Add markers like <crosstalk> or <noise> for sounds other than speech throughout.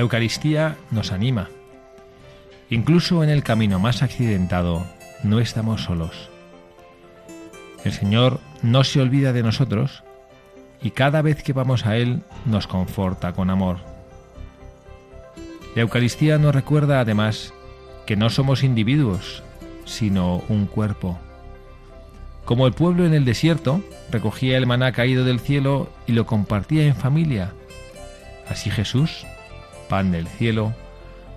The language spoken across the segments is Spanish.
La Eucaristía nos anima. Incluso en el camino más accidentado, no estamos solos. El Señor no se olvida de nosotros y cada vez que vamos a Él nos conforta con amor. La Eucaristía nos recuerda además que no somos individuos, sino un cuerpo. Como el pueblo en el desierto recogía el maná caído del cielo y lo compartía en familia, así Jesús pan del cielo,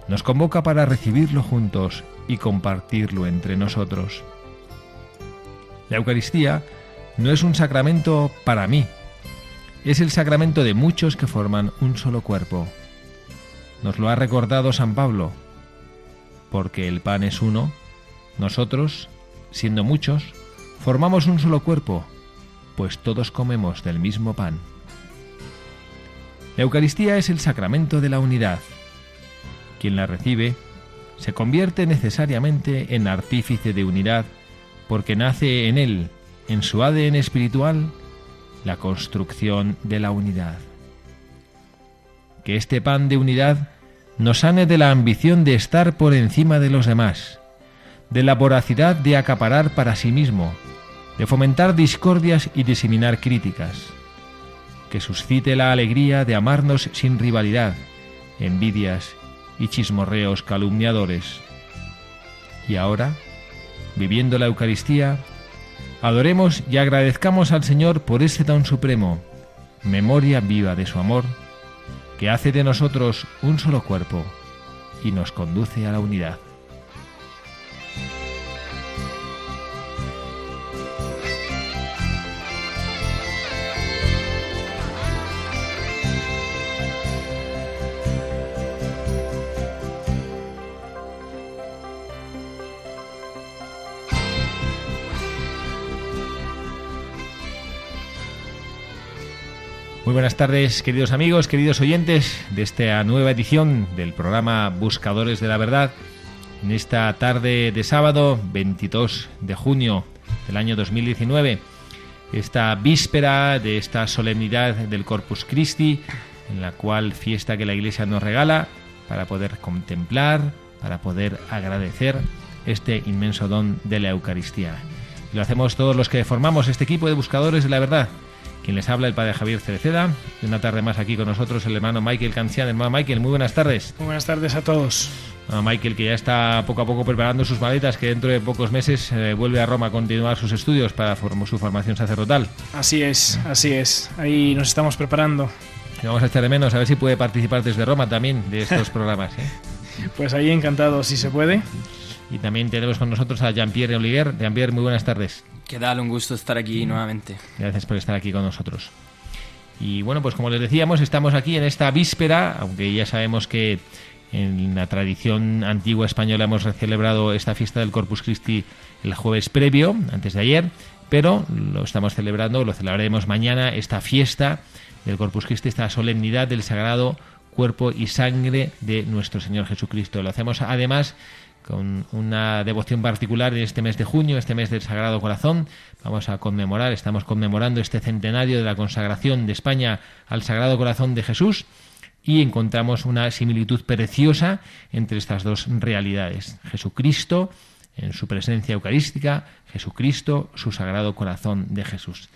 nos convoca para recibirlo juntos y compartirlo entre nosotros. La Eucaristía no es un sacramento para mí, es el sacramento de muchos que forman un solo cuerpo. Nos lo ha recordado San Pablo, porque el pan es uno, nosotros, siendo muchos, formamos un solo cuerpo, pues todos comemos del mismo pan. La Eucaristía es el sacramento de la unidad. Quien la recibe se convierte necesariamente en artífice de unidad porque nace en él, en su ADN espiritual, la construcción de la unidad. Que este pan de unidad nos sane de la ambición de estar por encima de los demás, de la voracidad de acaparar para sí mismo, de fomentar discordias y diseminar críticas que suscite la alegría de amarnos sin rivalidad, envidias y chismorreos calumniadores. Y ahora, viviendo la Eucaristía, adoremos y agradezcamos al Señor por ese don supremo, memoria viva de su amor, que hace de nosotros un solo cuerpo y nos conduce a la unidad. Muy buenas tardes, queridos amigos, queridos oyentes de esta nueva edición del programa Buscadores de la Verdad. En esta tarde de sábado, 22 de junio del año 2019, esta víspera de esta solemnidad del Corpus Christi, en la cual fiesta que la Iglesia nos regala para poder contemplar, para poder agradecer este inmenso don de la Eucaristía. Lo hacemos todos los que formamos este equipo de buscadores de la verdad, quien les habla, el padre Javier Cereceda. Y una tarde más aquí con nosotros el hermano Michael Cancian. Hermano Michael, muy buenas tardes. Muy buenas tardes a todos. Michael, que ya está poco a poco preparando sus maletas, que dentro de pocos meses eh, vuelve a Roma a continuar sus estudios para su formación sacerdotal. Así es, así es. Ahí nos estamos preparando. Y vamos a echar de menos a ver si puede participar desde Roma también de estos <laughs> programas. ¿eh? Pues ahí encantado, si se puede. Y también tenemos con nosotros a Jean-Pierre Olivier. Jean-Pierre, muy buenas tardes. ¿Qué tal? Un gusto estar aquí nuevamente. Gracias por estar aquí con nosotros. Y bueno, pues como les decíamos, estamos aquí en esta víspera, aunque ya sabemos que en la tradición antigua española hemos celebrado esta fiesta del Corpus Christi el jueves previo, antes de ayer, pero lo estamos celebrando, lo celebraremos mañana, esta fiesta del Corpus Christi, esta solemnidad del Sagrado Cuerpo y Sangre de nuestro Señor Jesucristo. Lo hacemos además con una devoción particular en este mes de junio, este mes del Sagrado Corazón. Vamos a conmemorar, estamos conmemorando este centenario de la consagración de España al Sagrado Corazón de Jesús y encontramos una similitud preciosa entre estas dos realidades. Jesucristo en su presencia eucarística, Jesucristo, su Sagrado Corazón de Jesús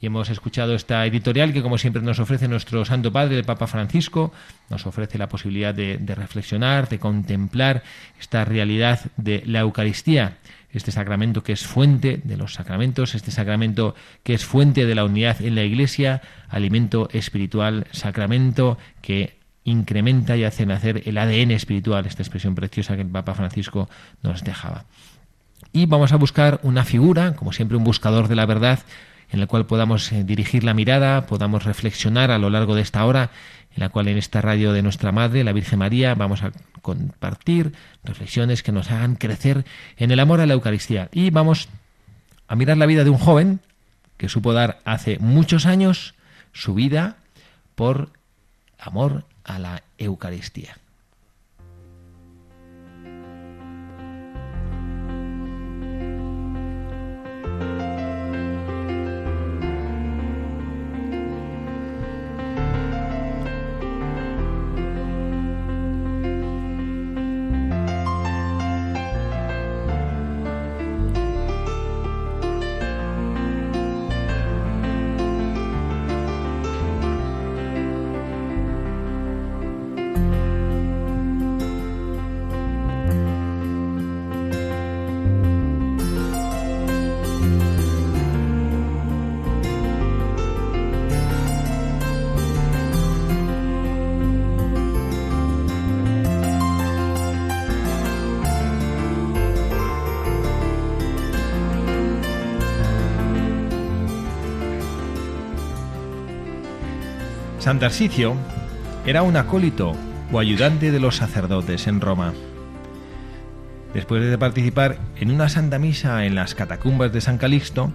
y hemos escuchado esta editorial que como siempre nos ofrece nuestro Santo Padre, el Papa Francisco, nos ofrece la posibilidad de, reflexionar, de contemplar esta realidad de la Eucaristía, este sacramento que es fuente de los sacramentos, este sacramento que es fuente de la unidad en la Iglesia, alimento espiritual, sacramento que incrementa y hace nacer el ADN espiritual, esta expresión preciosa que el Papa Francisco nos dejaba. y vamos a buscar una figura, como siempre un buscador de la verdad, en la cual podamos eh, dirigir la mirada, podamos reflexionar a lo largo de esta hora, en la cual en esta radio de nuestra Madre, la Virgen María, vamos a compartir reflexiones que nos hagan crecer en el amor a la Eucaristía. Y vamos a mirar la vida de un joven que supo dar hace muchos años su vida por amor a la Eucaristía. San Tarsicio era un acólito o ayudante de los sacerdotes en Roma. Después de participar en una santa misa en las catacumbas de San Calixto,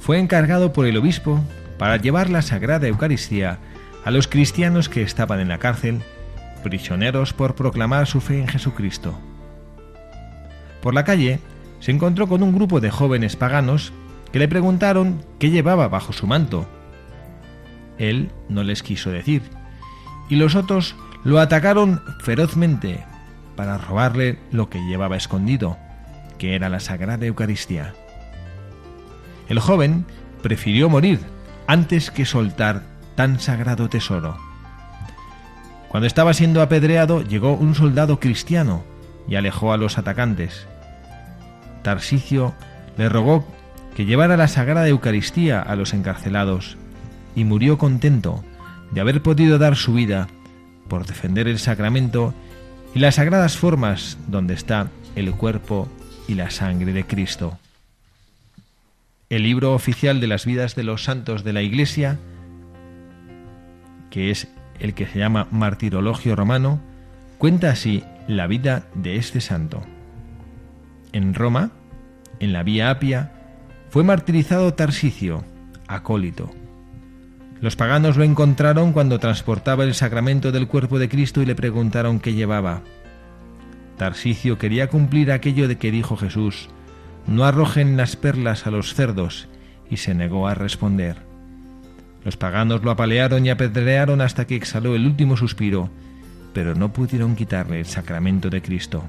fue encargado por el obispo para llevar la Sagrada Eucaristía a los cristianos que estaban en la cárcel, prisioneros por proclamar su fe en Jesucristo. Por la calle se encontró con un grupo de jóvenes paganos que le preguntaron qué llevaba bajo su manto él no les quiso decir, y los otros lo atacaron ferozmente para robarle lo que llevaba escondido, que era la Sagrada Eucaristía. El joven prefirió morir antes que soltar tan sagrado tesoro. Cuando estaba siendo apedreado llegó un soldado cristiano y alejó a los atacantes. Tarsicio le rogó que llevara la Sagrada Eucaristía a los encarcelados y murió contento de haber podido dar su vida por defender el sacramento y las sagradas formas donde está el cuerpo y la sangre de Cristo. El libro oficial de las vidas de los santos de la Iglesia, que es el que se llama Martirologio Romano, cuenta así la vida de este santo. En Roma, en la Vía Apia, fue martirizado Tarsicio, acólito, los paganos lo encontraron cuando transportaba el sacramento del cuerpo de Cristo y le preguntaron qué llevaba. Tarsicio quería cumplir aquello de que dijo Jesús, no arrojen las perlas a los cerdos, y se negó a responder. Los paganos lo apalearon y apedrearon hasta que exhaló el último suspiro, pero no pudieron quitarle el sacramento de Cristo.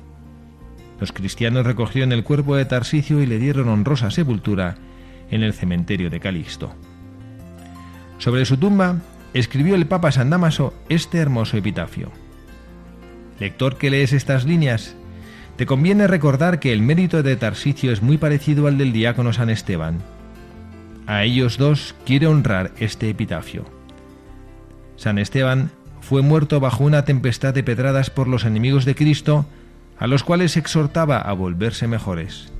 Los cristianos recogieron el cuerpo de Tarsicio y le dieron honrosa sepultura en el cementerio de Calixto. Sobre su tumba escribió el Papa San Damaso este hermoso epitafio. Lector que lees estas líneas, te conviene recordar que el mérito de Tarsicio es muy parecido al del diácono San Esteban. A ellos dos quiere honrar este epitafio. San Esteban fue muerto bajo una tempestad de pedradas por los enemigos de Cristo, a los cuales exhortaba a volverse mejores.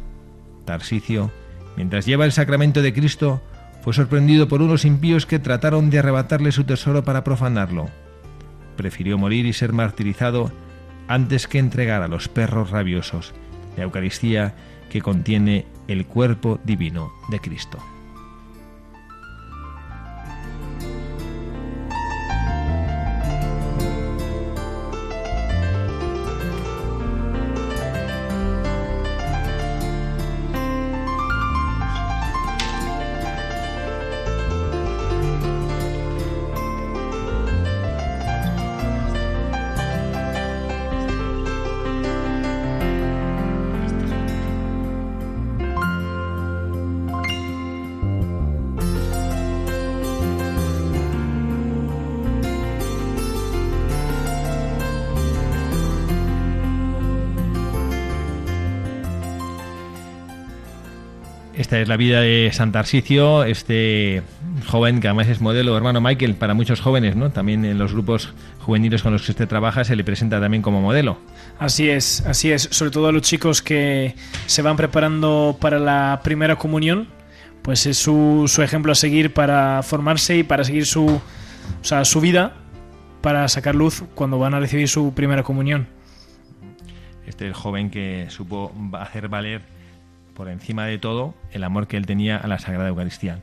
Tarsicio, mientras lleva el sacramento de Cristo, fue sorprendido por unos impíos que trataron de arrebatarle su tesoro para profanarlo. Prefirió morir y ser martirizado antes que entregar a los perros rabiosos la Eucaristía que contiene el cuerpo divino de Cristo. Esta es la vida de Santarsicio, este joven que además es modelo, hermano Michael, para muchos jóvenes, ¿no? También en los grupos juveniles con los que usted trabaja se le presenta también como modelo. Así es, así es. Sobre todo a los chicos que se van preparando para la primera comunión, pues es su, su ejemplo a seguir para formarse y para seguir su, o sea, su vida, para sacar luz cuando van a recibir su primera comunión. Este es el joven que supo hacer valer por encima de todo, el amor que él tenía a la Sagrada Eucaristía.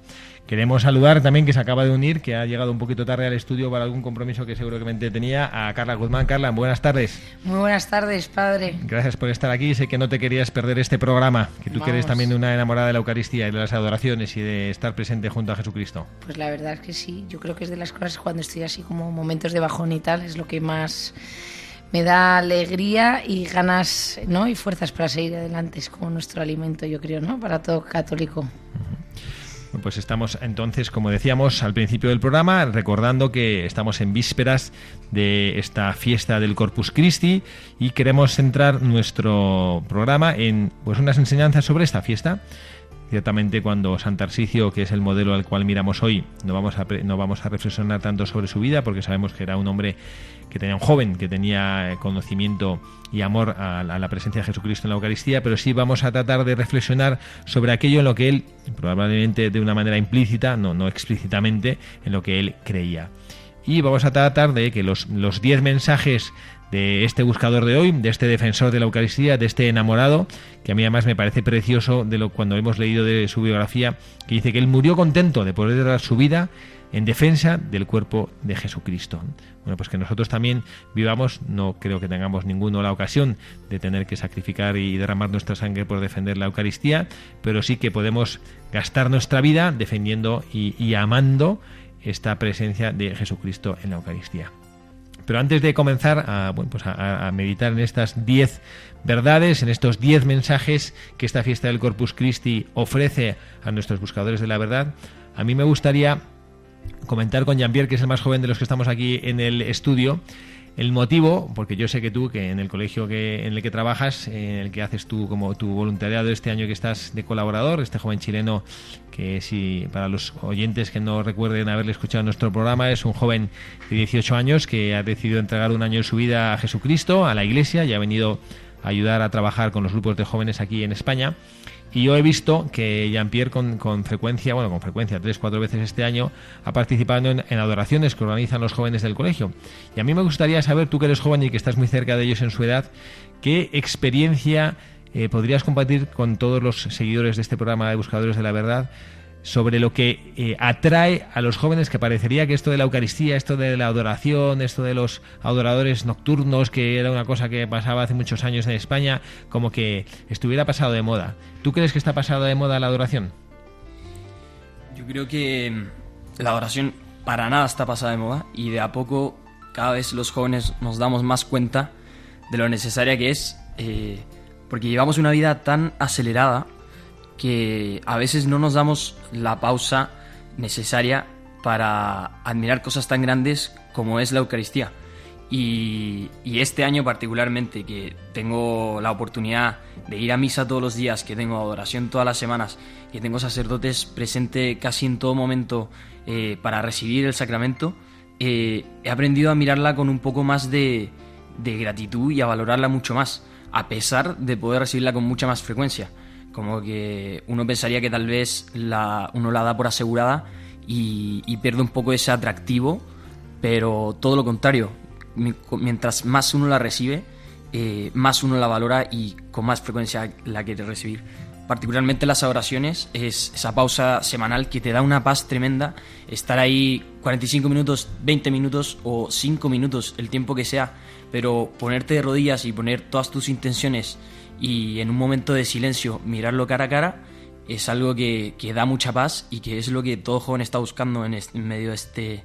Queremos saludar también que se acaba de unir, que ha llegado un poquito tarde al estudio para algún compromiso que seguramente tenía, a Carla Guzmán. Carla, buenas tardes. Muy buenas tardes, padre. Gracias por estar aquí. Sé que no te querías perder este programa, que tú quieres también de una enamorada de la Eucaristía y de las adoraciones y de estar presente junto a Jesucristo. Pues la verdad es que sí. Yo creo que es de las cosas cuando estoy así como momentos de bajón y tal, es lo que más me da alegría y ganas ¿no? y fuerzas para seguir adelante. Es como nuestro alimento, yo creo, ¿no? para todo católico. Pues estamos entonces, como decíamos al principio del programa, recordando que estamos en vísperas de esta fiesta del Corpus Christi y queremos centrar nuestro programa en pues unas enseñanzas sobre esta fiesta. Ciertamente cuando Santarsicio, que es el modelo al cual miramos hoy, no vamos a, no vamos a reflexionar tanto sobre su vida porque sabemos que era un hombre que tenía un joven que tenía conocimiento y amor a la, presencia de Jesucristo en la Eucaristía, pero sí vamos a tratar de reflexionar sobre aquello en lo que él, probablemente de una manera implícita, no, no explícitamente, en lo que él creía. Y vamos a tratar de que los, los diez mensajes de este buscador de hoy, de este defensor de la Eucaristía, de este enamorado, que a mí además me parece precioso de lo cuando hemos leído de su biografía, que dice que él murió contento de poder dar su vida en defensa del cuerpo de Jesucristo. Bueno, pues que nosotros también vivamos, no creo que tengamos ninguno la ocasión de tener que sacrificar y derramar nuestra sangre por defender la Eucaristía, pero sí que podemos gastar nuestra vida defendiendo y, amando esta presencia de Jesucristo en la Eucaristía. Pero antes de comenzar a, pues meditar en estas diez verdades, en estos diez mensajes que esta fiesta del Corpus Christi ofrece a nuestros buscadores de la verdad, a mí me gustaría comentar con Jean-Pierre, que es el más joven de los que estamos aquí en el estudio, el motivo, porque yo sé que tú, que en el colegio que, en el que trabajas, en el que haces tú como tu voluntariado este año que estás de colaborador, este joven chileno que si para los oyentes que no recuerden haberle escuchado nuestro programa, es un joven de 18 años que ha decidido entregar un año de su vida a Jesucristo, a la iglesia, y ha venido a ayudar a trabajar con los grupos de jóvenes aquí en España. Y yo he visto que Jean-Pierre con, con, frecuencia, bueno, con frecuencia, tres, cuatro veces este año, ha participado en, adoraciones que organizan los jóvenes del colegio. Y a mí me gustaría saber, tú que eres joven y que estás muy cerca de ellos en su edad, qué experiencia eh, podrías compartir con todos los seguidores de este programa de Buscadores de la Verdad sobre lo que eh, atrae a los jóvenes, que parecería que esto de la Eucaristía, esto de la adoración, esto de los adoradores nocturnos, que era una cosa que pasaba hace muchos años en España, como que estuviera pasado de moda. ¿Tú crees que está pasado de moda la adoración? Yo creo que mm, la adoración para nada está pasada de moda y de a poco cada vez los jóvenes nos damos más cuenta de lo necesaria que es, eh, porque llevamos una vida tan acelerada que a veces no nos damos la pausa necesaria para admirar cosas tan grandes como es la Eucaristía. Y, este año particularmente, que tengo la oportunidad de ir a misa todos los días, que tengo adoración todas las semanas, que tengo sacerdotes presentes casi en todo momento eh, para recibir el sacramento, eh, he aprendido a mirarla con un poco más de gratitud y a valorarla mucho más, a pesar de poder recibirla con mucha más frecuencia. Como que uno pensaría que tal vez la, uno la da por asegurada y, pierde un poco ese atractivo, pero todo lo contrario. Mientras más uno la recibe, eh, más uno la valora y con más frecuencia la quiere recibir. Particularmente las oraciones, es esa pausa semanal que te da una paz tremenda. Estar ahí 45 minutos, 20 minutos o 5 minutos, el tiempo que sea, pero ponerte de rodillas y poner todas tus intenciones y en un momento de silencio mirarlo cara a cara es algo que, da mucha paz y que es lo que todo joven está buscando en, medio de este,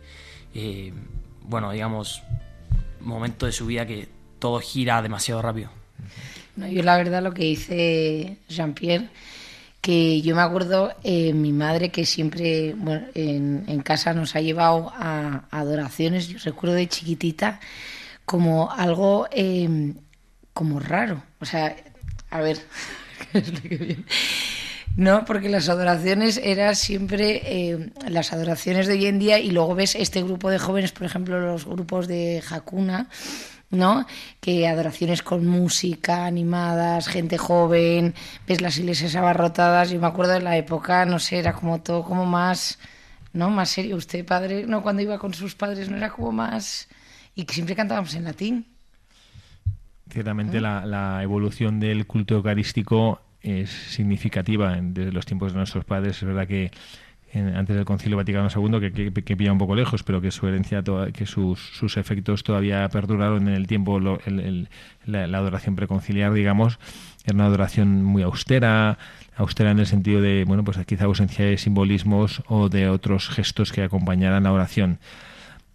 eh, bueno, digamos, momento de su vida que todo gira demasiado rápido. yo la verdad lo que dice Jean-Pierre, que yo me acuerdo, eh, mi madre que siempre en, casa nos ha llevado a, adoraciones, yo recuerdo de chiquitita, como algo eh, como raro. O sea, a ver, No, porque las adoraciones eran siempre eh, las adoraciones de hoy en día y luego ves este grupo de jóvenes, por ejemplo, los grupos de Hakuna, ¿no? Que adoraciones con música, animadas, gente joven, ves las iglesias abarrotadas. Yo me acuerdo de la época, no sé, era como todo como más, ¿no? Más serio. Usted, padre, no, cuando iba con sus padres, no era como más. Y que siempre cantábamos en latín. Ciertamente la, la evolución del culto eucarístico es significativa desde los tiempos de nuestros padres. Es verdad que antes del Concilio Vaticano II, que, que, pilla un poco lejos, pero que su herencia, que sus, sus efectos todavía perduraron en el tiempo, la, adoración preconciliar, digamos, era una adoración muy austera, austera en el sentido de, bueno, pues quizá ausencia de simbolismos o de otros gestos que acompañaran la oración.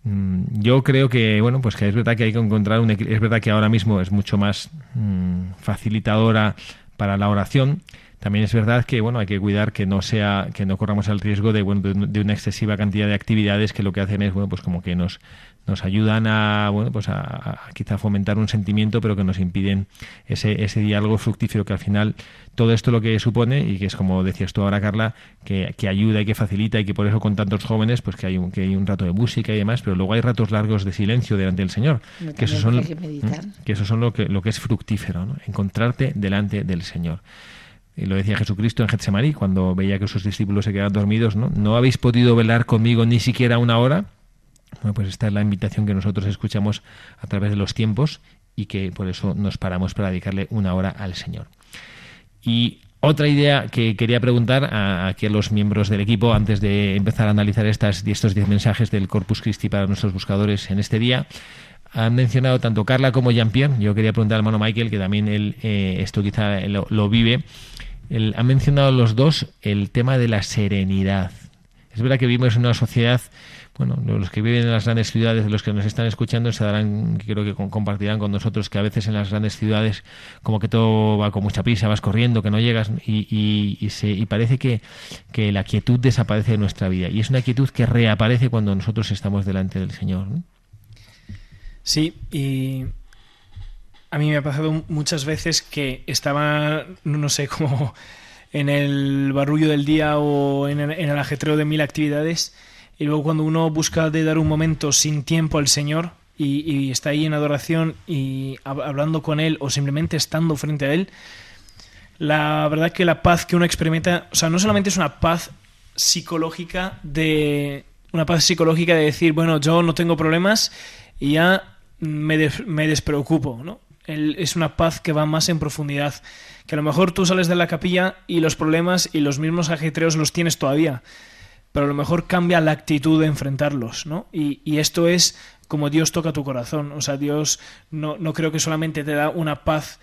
Mm, yo creo que, bueno, pues que es verdad que hay que encontrar un es verdad que ahora mismo es mucho más mm, facilitadora para la oración. También es verdad que bueno hay que cuidar que no sea que no corramos el riesgo de bueno de, una excesiva cantidad de actividades que lo que hacen es bueno pues como que nos nos ayudan a bueno pues a, quizá fomentar un sentimiento pero que nos impiden ese, ese diálogo fructífero que al final todo esto lo que supone y que es como decías tú ahora Carla que, que ayuda y que facilita y que por eso con tantos jóvenes pues que hay un, que hay un rato de música y demás pero luego hay ratos largos de silencio delante del Señor que esos son que, eso son lo que lo que es fructífero ¿no? encontrarte delante del Señor y lo decía Jesucristo en Getsemaní, cuando veía que sus discípulos se quedaban dormidos, ¿no? ¿No habéis podido velar conmigo ni siquiera una hora? Bueno, pues esta es la invitación que nosotros escuchamos a través de los tiempos y que por eso nos paramos para dedicarle una hora al Señor. Y otra idea que quería preguntar a, aquí a los miembros del equipo antes de empezar a analizar estas, estos diez mensajes del Corpus Christi para nuestros buscadores en este día. Han mencionado tanto Carla como Jean-Pierre. Yo quería preguntar al hermano Michael, que también él, eh, esto quizá lo vive han mencionado los dos el tema de la serenidad. Es verdad que vivimos en una sociedad, bueno, los que viven en las grandes ciudades, los que nos están escuchando, se darán, creo que compartirán con nosotros que a veces en las grandes ciudades como que todo va con mucha prisa, vas corriendo, que no llegas y, se, y parece que, que, la quietud desaparece de nuestra vida. Y es una quietud que reaparece cuando nosotros estamos delante del Señor. Sí, y a mí me ha pasado muchas veces que estaba, no sé, <laughs> como en el barullo del día o en el, ajetreo de mil actividades y luego cuando uno busca de dar un momento sin tiempo al Señor y, está ahí en adoración y hablando con Él o simplemente estando frente a Él, la verdad que la paz que uno experimenta, o sea, no solamente es una paz psicológica de una paz psicológica de decir, bueno, yo no tengo problemas y ya me, me despreocupo, ¿no? es una paz que va más en profundidad. Que a lo mejor tú sales de la capilla y los problemas y los mismos ajetreos los tienes todavía. Pero a lo mejor cambia la actitud de enfrentarlos, ¿no? Y, esto es como Dios toca tu corazón. O sea, Dios no, no, creo que solamente te da una paz,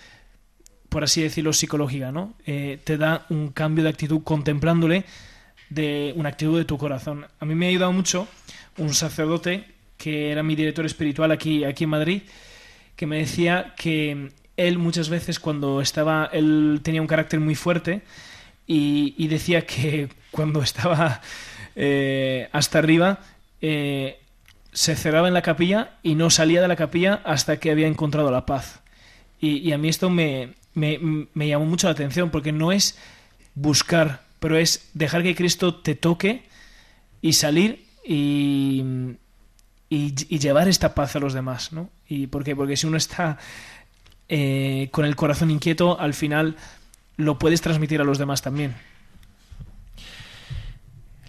por así decirlo, psicológica, ¿no? Eh, te da un cambio de actitud contemplándole de una actitud de tu corazón. A mí me ha ayudado mucho un sacerdote que era mi director espiritual aquí, aquí en Madrid, que me decía que él muchas veces cuando estaba, él tenía un carácter muy fuerte y, decía que cuando estaba eh, hasta arriba eh, se cerraba en la capilla y no salía de la capilla hasta que había encontrado la paz. Y, a mí esto me, me, llamó mucho la atención porque no es buscar, pero es dejar que Cristo te toque y salir y, y, llevar esta paz a los demás, ¿no? ¿Y por qué? Porque si uno está eh, con el corazón inquieto, al final lo puedes transmitir a los demás también.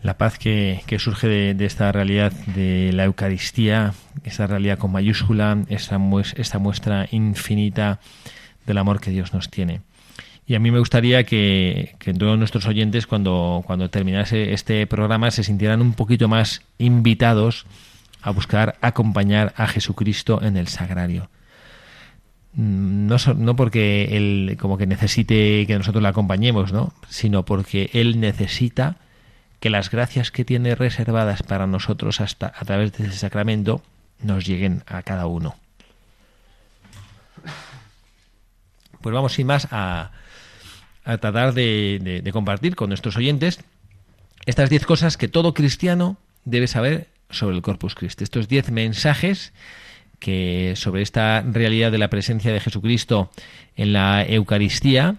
La paz que, surge de, esta realidad de la Eucaristía, esa realidad con mayúscula, esa, esta muestra infinita del amor que Dios nos tiene. Y a mí me gustaría que, que, todos nuestros oyentes, cuando, cuando terminase este programa, se sintieran un poquito más invitados a buscar acompañar a Jesucristo en el sagrario. No, no porque Él como que necesite que nosotros le acompañemos, ¿no? sino porque Él necesita que las gracias que tiene reservadas para nosotros hasta a través de ese sacramento nos lleguen a cada uno. Pues vamos sin más a, a tratar de, de compartir con nuestros oyentes estas diez cosas que todo cristiano debe saber sobre el Corpus Christi. Estos diez mensajes que sobre esta realidad de la presencia de Jesucristo en la Eucaristía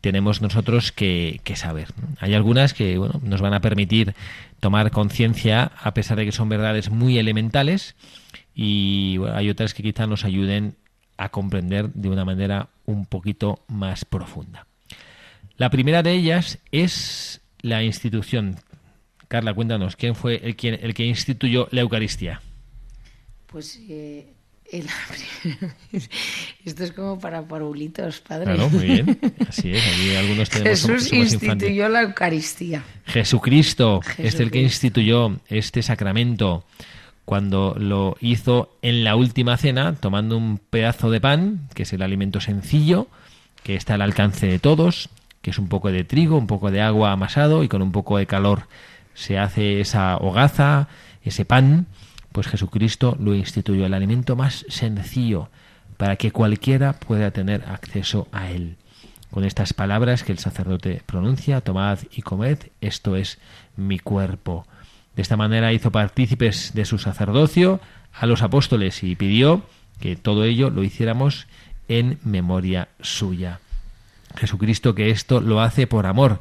tenemos nosotros que, saber. Hay algunas que bueno, nos van a permitir tomar conciencia a pesar de que son verdades muy elementales y hay otras que quizá nos ayuden a comprender de una manera un poquito más profunda. La primera de ellas es la institución. Carla, cuéntanos, ¿quién fue el, el que instituyó la Eucaristía? Pues eh, <laughs> Esto es como para parulitos, padre. Claro, muy bien. Así es. algunos tenemos, Jesús instituyó la Eucaristía. Jesucristo es el que instituyó este sacramento cuando lo hizo en la última cena, tomando un pedazo de pan, que es el alimento sencillo, que está al alcance de todos, que es un poco de trigo, un poco de agua amasado y con un poco de calor se hace esa hogaza, ese pan pues Jesucristo lo instituyó, el alimento más sencillo para que cualquiera pueda tener acceso a él. Con estas palabras que el sacerdote pronuncia, tomad y comed, esto es mi cuerpo. De esta manera hizo partícipes de su sacerdocio a los apóstoles y pidió que todo ello lo hiciéramos en memoria suya. Jesucristo que esto lo hace por amor.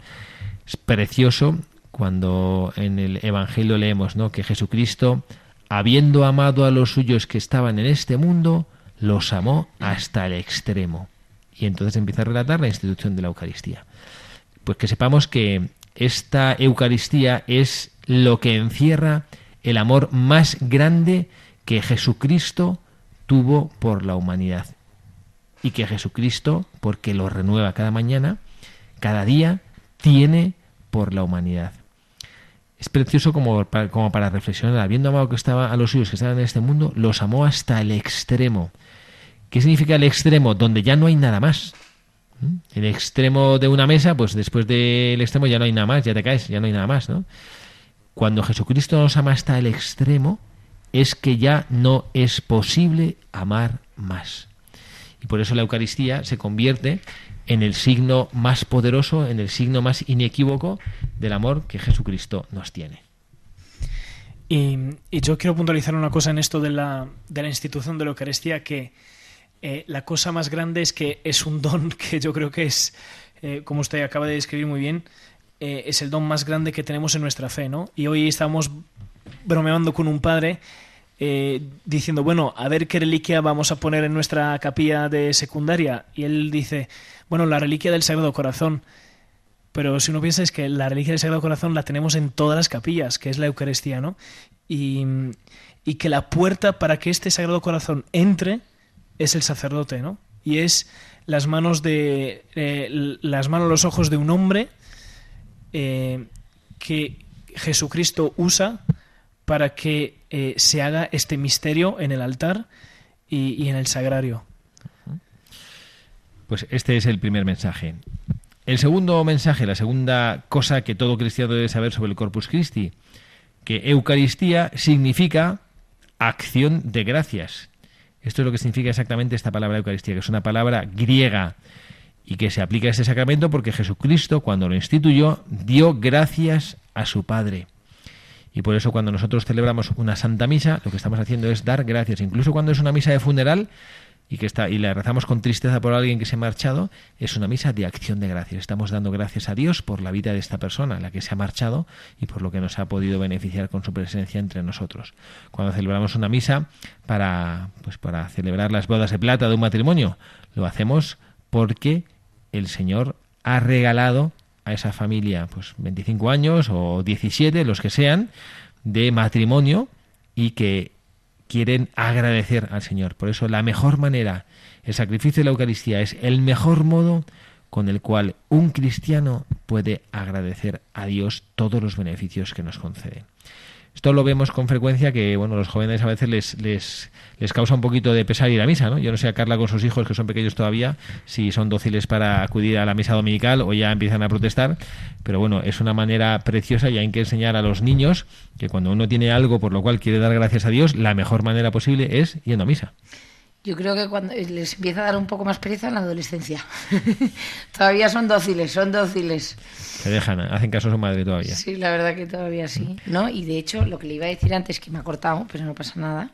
Es precioso cuando en el Evangelio leemos ¿no? que Jesucristo habiendo amado a los suyos que estaban en este mundo, los amó hasta el extremo. Y entonces empieza a relatar la institución de la Eucaristía. Pues que sepamos que esta Eucaristía es lo que encierra el amor más grande que Jesucristo tuvo por la humanidad. Y que Jesucristo, porque lo renueva cada mañana, cada día, tiene por la humanidad es precioso como para, como para reflexionar. Habiendo amado que estaba a los suyos que estaban en este mundo, los amó hasta el extremo. ¿Qué significa el extremo? Donde ya no hay nada más. ¿Mm? El extremo de una mesa, pues después del extremo ya no hay nada más, ya te caes, ya no hay nada más, ¿no? Cuando Jesucristo nos ama hasta el extremo, es que ya no es posible amar más. Y por eso la Eucaristía se convierte en el signo más poderoso, en el signo más inequívoco del amor que Jesucristo nos tiene. Y, yo quiero puntualizar una cosa en esto de la, de la institución de la Eucaristía, que eh, la cosa más grande es que es un don <laughs> que yo creo que es, eh, como usted acaba de describir muy bien, eh, es el don más grande que tenemos en nuestra fe, ¿no? Y hoy estamos bromeando con un padre diciendo, bueno, a ver qué reliquia vamos a poner en nuestra capilla de secundaria. Y él dice, bueno, la reliquia del Sagrado Corazón. Pero si uno piensa es que la reliquia del Sagrado Corazón la tenemos en todas las capillas, que es la Eucaristía, ¿no? Y, que la puerta para que este Sagrado Corazón entre es el sacerdote, ¿no? Y es las manos de eh, las manos los ojos de un hombre eh, que Jesucristo usa para que eh, se haga este misterio en el altar y en el sagrario. Pues este es el primer mensaje. El segundo mensaje, la segunda cosa que todo cristiano debe saber sobre el Corpus Christi, que Eucaristía significa acción de gracias. Esto es lo que significa exactamente esta palabra Eucaristía, que es una palabra griega y que se aplica a este sacramento porque Jesucristo, cuando lo instituyó, dio gracias a su Padre. Y por eso cuando nosotros celebramos una Santa Misa, lo que estamos haciendo es dar gracias. Incluso cuando es una misa de funeral, y que está y le rezamos con tristeza por alguien que se ha marchado, es una misa de acción de gracias. Estamos dando gracias a Dios por la vida de esta persona, la que se ha marchado y por lo que nos ha podido beneficiar con su presencia entre nosotros. Cuando celebramos una misa para pues para celebrar las bodas de plata de un matrimonio, lo hacemos porque el Señor ha regalado a esa familia pues 25 años o 17, los que sean, de matrimonio y que quieren agradecer al Señor. Por eso la mejor manera, el sacrificio de la Eucaristía es el mejor modo con el cual un cristiano puede agradecer a Dios todos los beneficios que nos concede. Esto lo vemos con frecuencia que, bueno, los jóvenes a veces les, les, les causa un poquito de pesar ir a misa, ¿no? Yo no sé a Carla con sus hijos, que son pequeños todavía, si son dóciles para acudir a la misa dominical o ya empiezan a protestar, pero bueno, es una manera preciosa y hay que enseñar a los niños que cuando uno tiene algo por lo cual quiere dar gracias a Dios, la mejor manera posible es yendo a misa. Yo creo que cuando les empieza a dar un poco más pereza en la adolescencia. <laughs> todavía son dóciles, son dóciles. Se dejan, hacen caso a su madre todavía. Sí, la verdad que todavía sí. ¿no? Y de hecho, lo que le iba a decir antes, que me ha cortado, pero no pasa nada,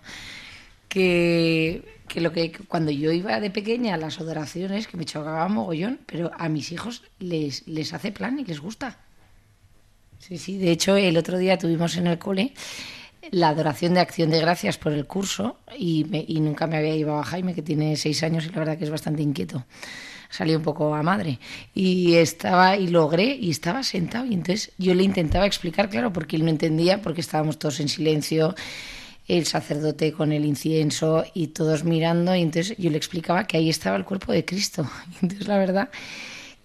que, que lo que cuando yo iba de pequeña a las adoraciones, que me chocaba mogollón, pero a mis hijos les, les hace plan y les gusta. Sí, sí, de hecho el otro día tuvimos en el cole la adoración de acción de gracias por el curso y, nunca me había llevado a Jaime, que tiene seis años y la verdad que es bastante inquieto. Salió un poco a madre. Y estaba, y logré, y estaba sentado. Y entonces yo le intentaba explicar, claro, porque él no entendía, porque estábamos todos en silencio, el sacerdote con el incienso y todos mirando. Y entonces yo le explicaba que ahí estaba el cuerpo de Cristo. <laughs> Y entonces la verdad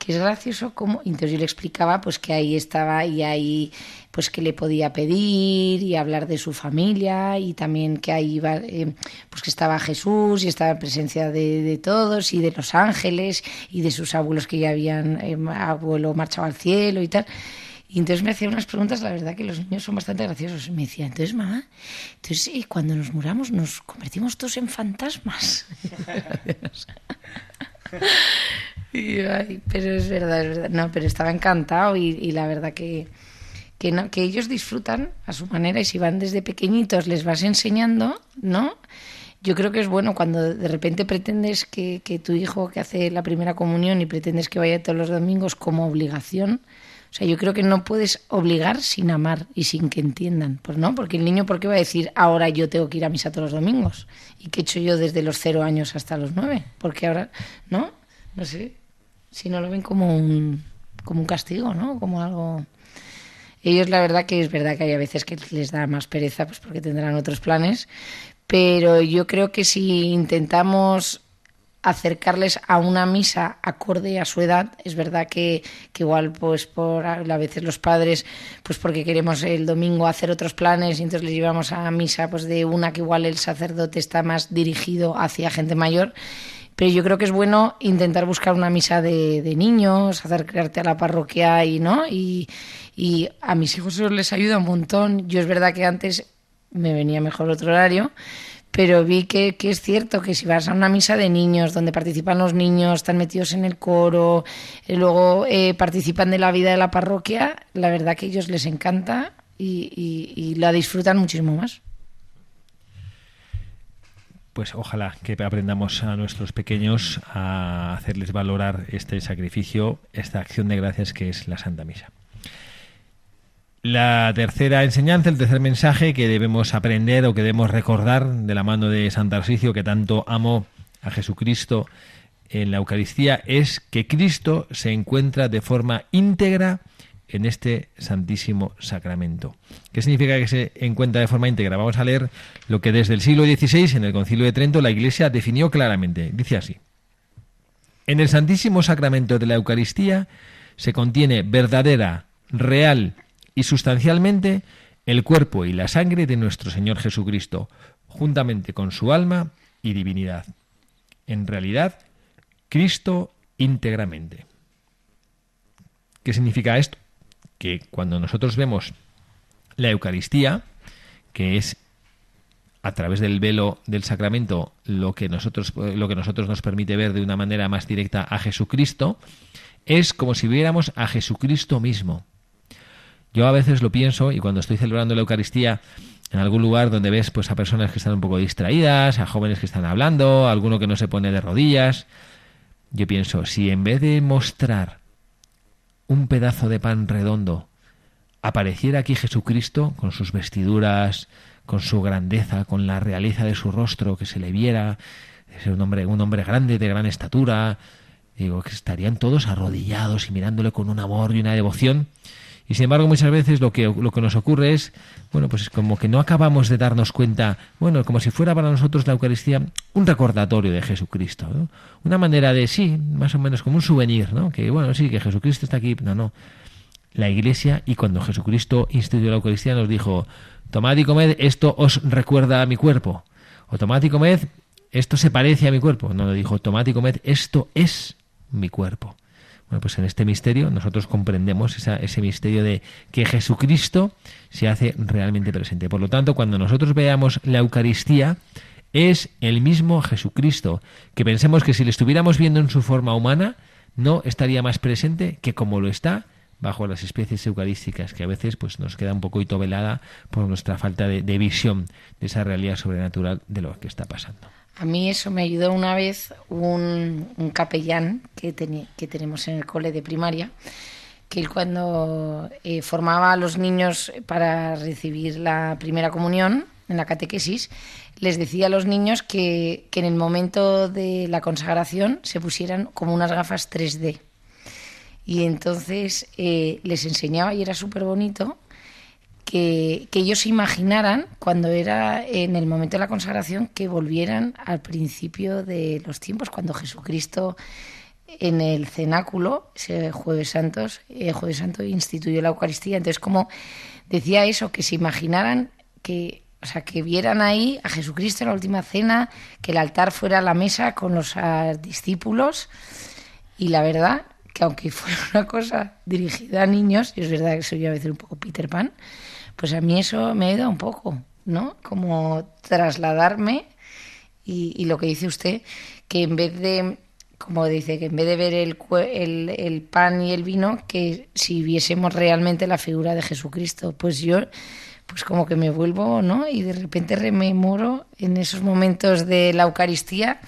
que es gracioso como entonces yo le explicaba pues que ahí estaba y ahí pues que le podía pedir y hablar de su familia y también que ahí iba eh, pues que estaba Jesús y estaba en presencia de, de todos y de los ángeles y de sus abuelos que ya habían eh, abuelo marchado al cielo y tal y entonces me hacía unas preguntas, la verdad que los niños son bastante graciosos. Me decía, entonces mamá, entonces eh, cuando nos muramos nos convertimos todos en fantasmas. <laughs> <laughs> Pero es verdad, es verdad. No, pero estaba encantado y, y la verdad que, que, no, que ellos disfrutan a su manera y si van desde pequeñitos les vas enseñando, ¿no? Yo creo que es bueno cuando de repente pretendes que, que tu hijo que hace la primera comunión y pretendes que vaya todos los domingos como obligación, o sea, yo creo que no puedes obligar sin amar y sin que entiendan, pues no, porque el niño, ¿por qué va a decir ahora yo tengo que ir a misa todos los domingos? ¿Y qué he hecho yo desde los cero años hasta los nueve? Porque ahora, ¿no? No sé, si no lo ven como un, como un castigo, ¿no? Como algo... Ellos la verdad que es verdad que hay a veces que les da más pereza, pues porque tendrán otros planes, pero yo creo que si intentamos acercarles a una misa acorde a su edad. Es verdad que, que igual pues por a veces los padres pues porque queremos el domingo hacer otros planes y entonces les llevamos a misa pues de una que igual el sacerdote está más dirigido hacia gente mayor. Pero yo creo que es bueno intentar buscar una misa de, de niños, acercarte a la parroquia y no y, a mis hijos eso les ayuda un montón. Yo es verdad que antes me venía mejor otro horario, pero vi que, que, es cierto que si vas a una misa de niños donde participan los niños, están metidos en el coro, y luego eh, participan de la vida de la parroquia, la verdad que a ellos les encanta y la disfrutan muchísimo más. Pues ojalá que aprendamos a nuestros pequeños a hacerles valorar este sacrificio, esta acción de gracias que es la Santa Misa. La tercera enseñanza, el tercer mensaje que debemos aprender o que debemos recordar de la mano de San Tarsicio, que tanto amó a Jesucristo en la Eucaristía, es que Cristo se encuentra de forma íntegra en este Santísimo Sacramento. ¿Qué significa que se encuentra de forma íntegra? Vamos a leer lo que desde el siglo XVI, en el Concilio de Trento, la Iglesia definió claramente. Dice así. En el Santísimo Sacramento de la Eucaristía se contiene verdadera, real y sustancialmente el cuerpo y la sangre de nuestro Señor Jesucristo, juntamente con su alma y divinidad. En realidad, Cristo íntegramente. ¿Qué significa esto? Que cuando nosotros vemos la Eucaristía, que es a través del velo del sacramento lo que nosotros lo que nosotros nos permite ver de una manera más directa a Jesucristo, es como si viéramos a Jesucristo mismo. Yo a veces lo pienso y cuando estoy celebrando la Eucaristía en algún lugar donde ves pues a personas que están un poco distraídas, a jóvenes que están hablando, a alguno que no se pone de rodillas, yo pienso, si en vez de mostrar un pedazo de pan redondo apareciera aquí Jesucristo con sus vestiduras, con su grandeza, con la realeza de su rostro, que se le viera, es un hombre, un hombre grande, de gran estatura, digo que estarían todos arrodillados y mirándole con un amor y una devoción. Y sin embargo, muchas veces lo que, lo que nos ocurre es, bueno, pues es como que no acabamos de darnos cuenta, bueno, como si fuera para nosotros la Eucaristía un recordatorio de Jesucristo. Una manera de, sí, más o menos como un souvenir, ¿no? Que, bueno, sí, que Jesucristo está aquí, no, no. La Iglesia, y cuando Jesucristo instituyó la Eucaristía, nos dijo, tomad y comed, esto os recuerda a mi cuerpo. O tomad y comed, esto se parece a mi cuerpo. No, dijo, tomad y comed, esto es mi cuerpo. Bueno, pues en este misterio nosotros comprendemos ese misterio de que Jesucristo se hace realmente presente. Por lo tanto, cuando nosotros veamos la Eucaristía, es el mismo Jesucristo, que pensemos que si le estuviéramos viendo en su forma humana, no estaría más presente que como lo está bajo las especies eucarísticas, que a veces pues nos queda un poco velada por nuestra falta de, visión de esa realidad sobrenatural de lo que está pasando. A mí eso me ayudó una vez un, capellán que, que tenemos en el cole de primaria, que cuando eh, formaba a los niños para recibir la primera comunión en la catequesis, les decía a los niños que, que en el momento de la consagración se pusieran como unas gafas 3D. Y entonces eh, les enseñaba, y era súper bonito, que, que, ellos imaginaran, cuando era en el momento de la consagración, que volvieran al principio de los tiempos, cuando Jesucristo en el cenáculo, ese jueves, Santos, eh, jueves santo, instituyó la Eucaristía. Entonces, como decía eso, que se imaginaran que, o sea, que vieran ahí a Jesucristo en la última cena, que el altar fuera la mesa con los discípulos. Y la verdad que aunque <laughs> fuera una cosa dirigida a niños, y es verdad que soy a veces un poco Peter Pan, pues a mí eso me ayuda un poco, ¿no? Como trasladarme y, y lo que dice usted, que en vez de como dice, que en vez de ver el, el, pan y el vino, que si viésemos realmente la figura de Jesucristo, pues yo, pues como que me vuelvo, ¿no? Y de repente rememoro en esos momentos de la Eucaristía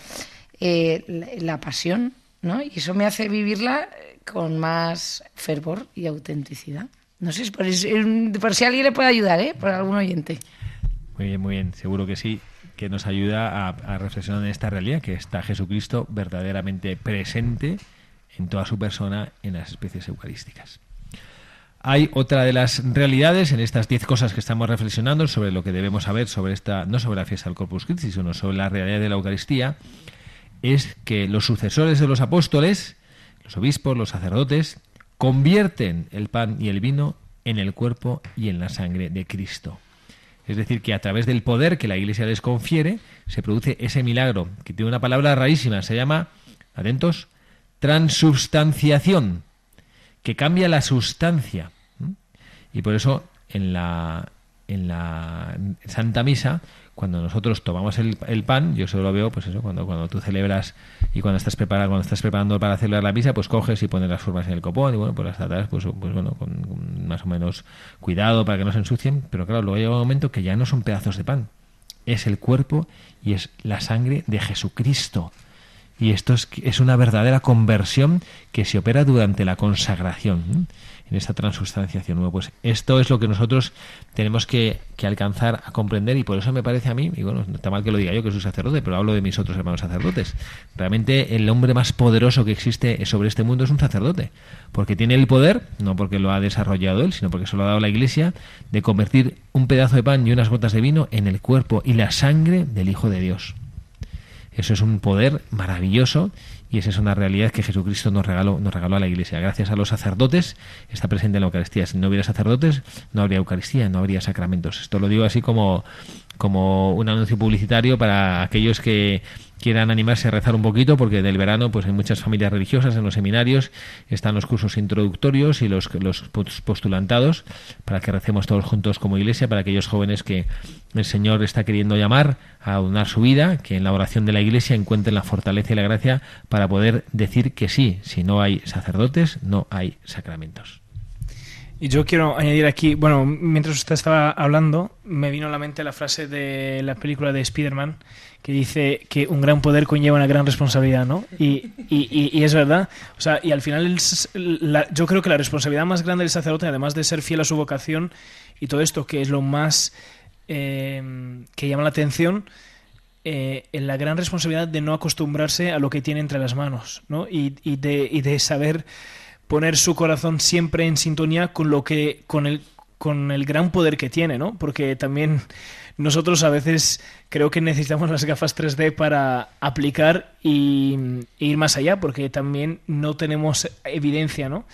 eh, la, pasión, ¿no? Y eso me hace vivirla con más fervor y autenticidad. No sé, por, por si alguien le puede ayudar, ¿eh? Por algún oyente. Muy bien, muy bien, seguro que sí que nos ayuda a, reflexionar en esta realidad, que está Jesucristo verdaderamente presente en toda su persona en las especies eucarísticas. Hay otra de las realidades en estas diez cosas que estamos reflexionando sobre lo que debemos saber sobre esta, no sobre la fiesta del Corpus Christi, sino sobre la realidad de la Eucaristía, es que los sucesores de los apóstoles, los obispos, los sacerdotes, convierten el pan y el vino en el cuerpo y en la sangre de Cristo. Es decir, que a través del poder que la Iglesia les confiere, se produce ese milagro, que tiene una palabra rarísima, se llama, atentos, transubstanciación, que cambia la sustancia. Y por eso en la, en la Santa Misa cuando nosotros tomamos el, pan, yo solo lo veo, pues eso, cuando, cuando tú celebras y cuando estás preparando, cuando estás preparando para celebrar la misa, pues coges y pones las formas en el copón y bueno, pues las tratas, pues, pues bueno, con, más o menos cuidado para que no se ensucien, pero claro, luego llega un momento que ya no son pedazos de pan, es el cuerpo y es la sangre de Jesucristo. Y esto es, es una verdadera conversión que se opera durante la consagración en esta transustanciación. nueva. pues esto es lo que nosotros tenemos que, alcanzar a comprender y por eso me parece a mí, y bueno, no está mal que lo diga yo que soy sacerdote, pero hablo de mis otros hermanos sacerdotes. Realmente el hombre más poderoso que existe sobre este mundo es un sacerdote, porque tiene el poder, no porque lo ha desarrollado él, sino porque se lo ha dado la Iglesia, de convertir un pedazo de pan y unas gotas de vino en el cuerpo y la sangre del Hijo de Dios. Eso es un poder maravilloso y esa es una realidad que Jesucristo nos regaló, nos regaló a la Iglesia. Gracias a los sacerdotes está presente en la Eucaristía. Si no hubiera sacerdotes, no habría Eucaristía, no habría sacramentos. Esto lo digo así como, como un anuncio publicitario para aquellos que quieran animarse a rezar un poquito, porque del verano pues hay muchas familias religiosas en los seminarios, están los cursos introductorios y los, los postulantados, para que recemos todos juntos como iglesia, para aquellos jóvenes que el Señor está queriendo llamar a donar su vida, que en la oración de la iglesia encuentren la fortaleza y la gracia para poder decir que sí, si no hay sacerdotes, no hay sacramentos. Y yo quiero añadir aquí, bueno, mientras usted estaba hablando, me vino a la mente la frase de la película de Spider-Man que dice que un gran poder conlleva una gran responsabilidad, ¿no? Y, y, y es verdad. O sea, y al final yo creo que la responsabilidad más grande del sacerdote, además de ser fiel a su vocación y todo esto, que es lo más eh, que llama la atención, eh, en la gran responsabilidad de no acostumbrarse a lo que tiene entre las manos, ¿no? Y, de, y de saber poner su corazón siempre en sintonía con lo que con el con el gran poder que tiene, ¿no? Porque también nosotros a veces creo que necesitamos las gafas 3D para aplicar y, e ir más allá, porque también no tenemos evidencia, ¿no?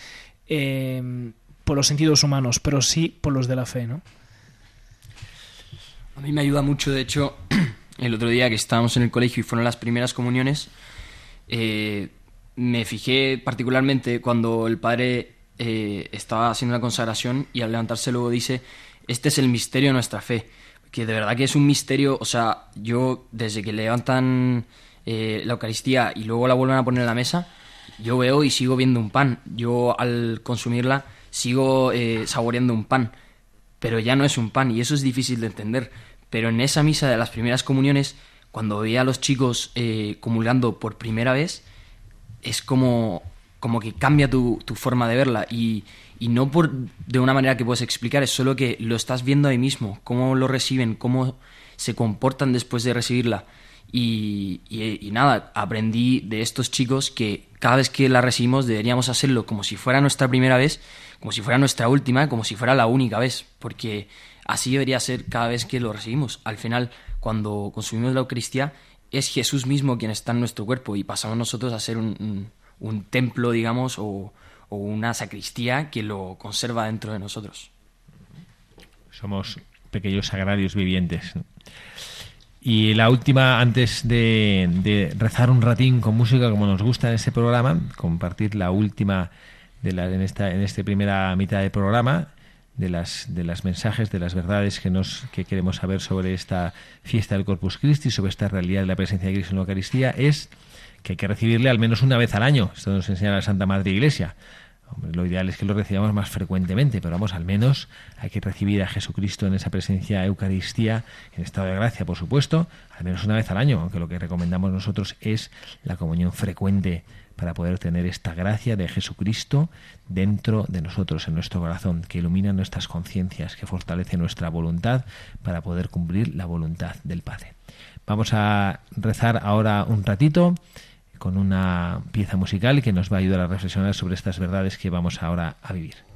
Eh, por los sentidos humanos, pero sí por los de la fe, ¿no? A mí me ayuda mucho, de hecho, <clears throat> el otro día que estábamos en el colegio y fueron las primeras comuniones, eh, me fijé particularmente cuando el padre eh, estaba haciendo la consagración y al levantarse luego dice, este es el misterio de nuestra fe, que de verdad que es un misterio, o sea, yo desde que levantan eh, la Eucaristía y luego la vuelven a poner en la mesa, yo veo y sigo viendo un pan. Yo al consumirla sigo eh, saboreando un pan, pero ya no es un pan y eso es difícil de entender. Pero en esa misa de las primeras comuniones, cuando veía a los chicos comulgando por primera vez, es como, como que cambia tu, tu forma de verla y, y no por de una manera que puedes explicar, es solo que lo estás viendo ahí mismo, cómo lo reciben, cómo se comportan después de recibirla. Y, y, nada, aprendí de estos chicos que cada vez que la recibimos deberíamos hacerlo como si fuera nuestra primera vez, como si fuera nuestra última, como si fuera la única vez, porque así debería ser cada vez que lo recibimos. Al final, cuando consumimos la Eucaristía, es Jesús mismo quien está en nuestro cuerpo y pasamos nosotros a ser un, un, templo, digamos, o, una sacristía que lo conserva dentro de nosotros. Somos pequeños sagrarios vivientes. Y la última, antes de, rezar un ratín con música como nos gusta en este programa, compartir la última de la, en esta en este primera mitad del programa de las de las mensajes, de las verdades que nos que queremos saber sobre esta fiesta del Corpus Christi, sobre esta realidad de la presencia de Cristo en la Eucaristía, es que hay que recibirle al menos una vez al año. Esto nos enseña la Santa Madre Iglesia lo ideal es que lo recibamos más frecuentemente, pero vamos, al menos hay que recibir a Jesucristo en esa presencia Eucaristía, en estado de gracia, por supuesto, al menos una vez al año, aunque lo que recomendamos nosotros es la comunión frecuente para poder tener esta gracia de Jesucristo dentro de nosotros, en nuestro corazón, que ilumina nuestras conciencias, que fortalece nuestra voluntad para poder cumplir la voluntad del Padre. Vamos a rezar ahora un ratito con una pieza musical que nos va a ayudar a reflexionar sobre estas verdades que vamos ahora a vivir.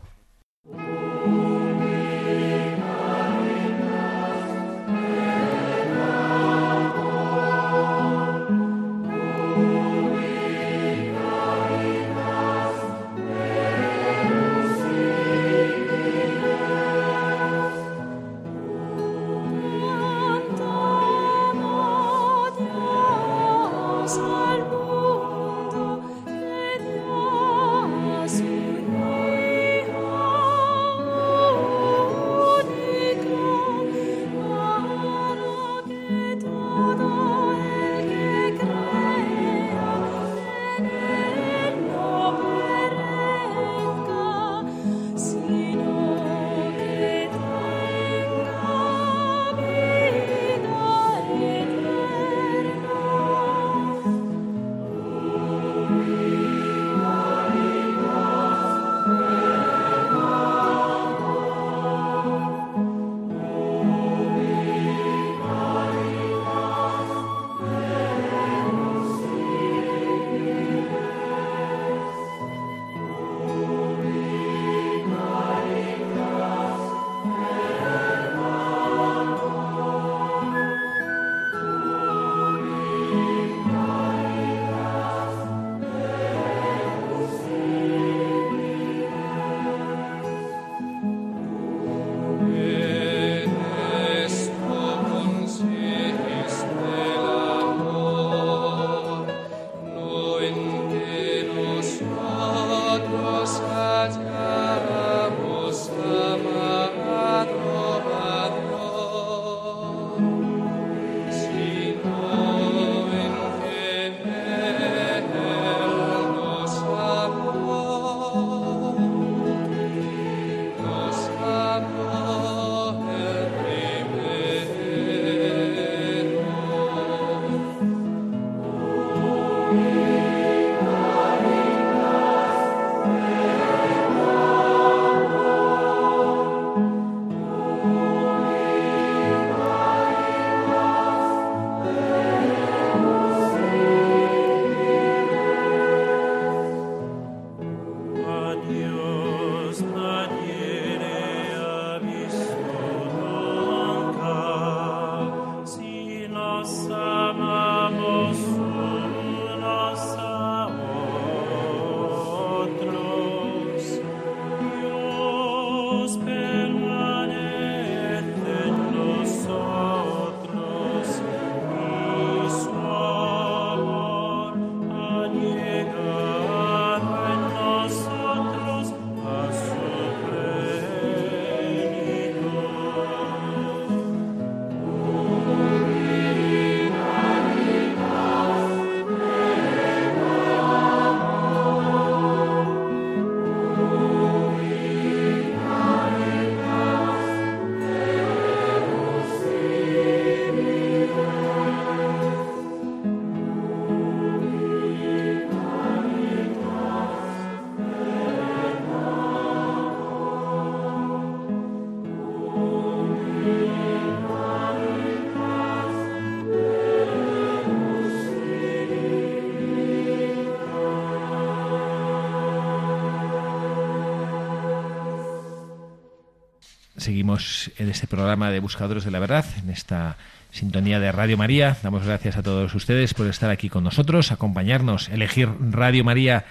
Seguimos en este programa de Buscadores de la Verdad, en esta sintonía de Radio María. Damos gracias a todos ustedes por estar aquí con nosotros, acompañarnos, elegir Radio María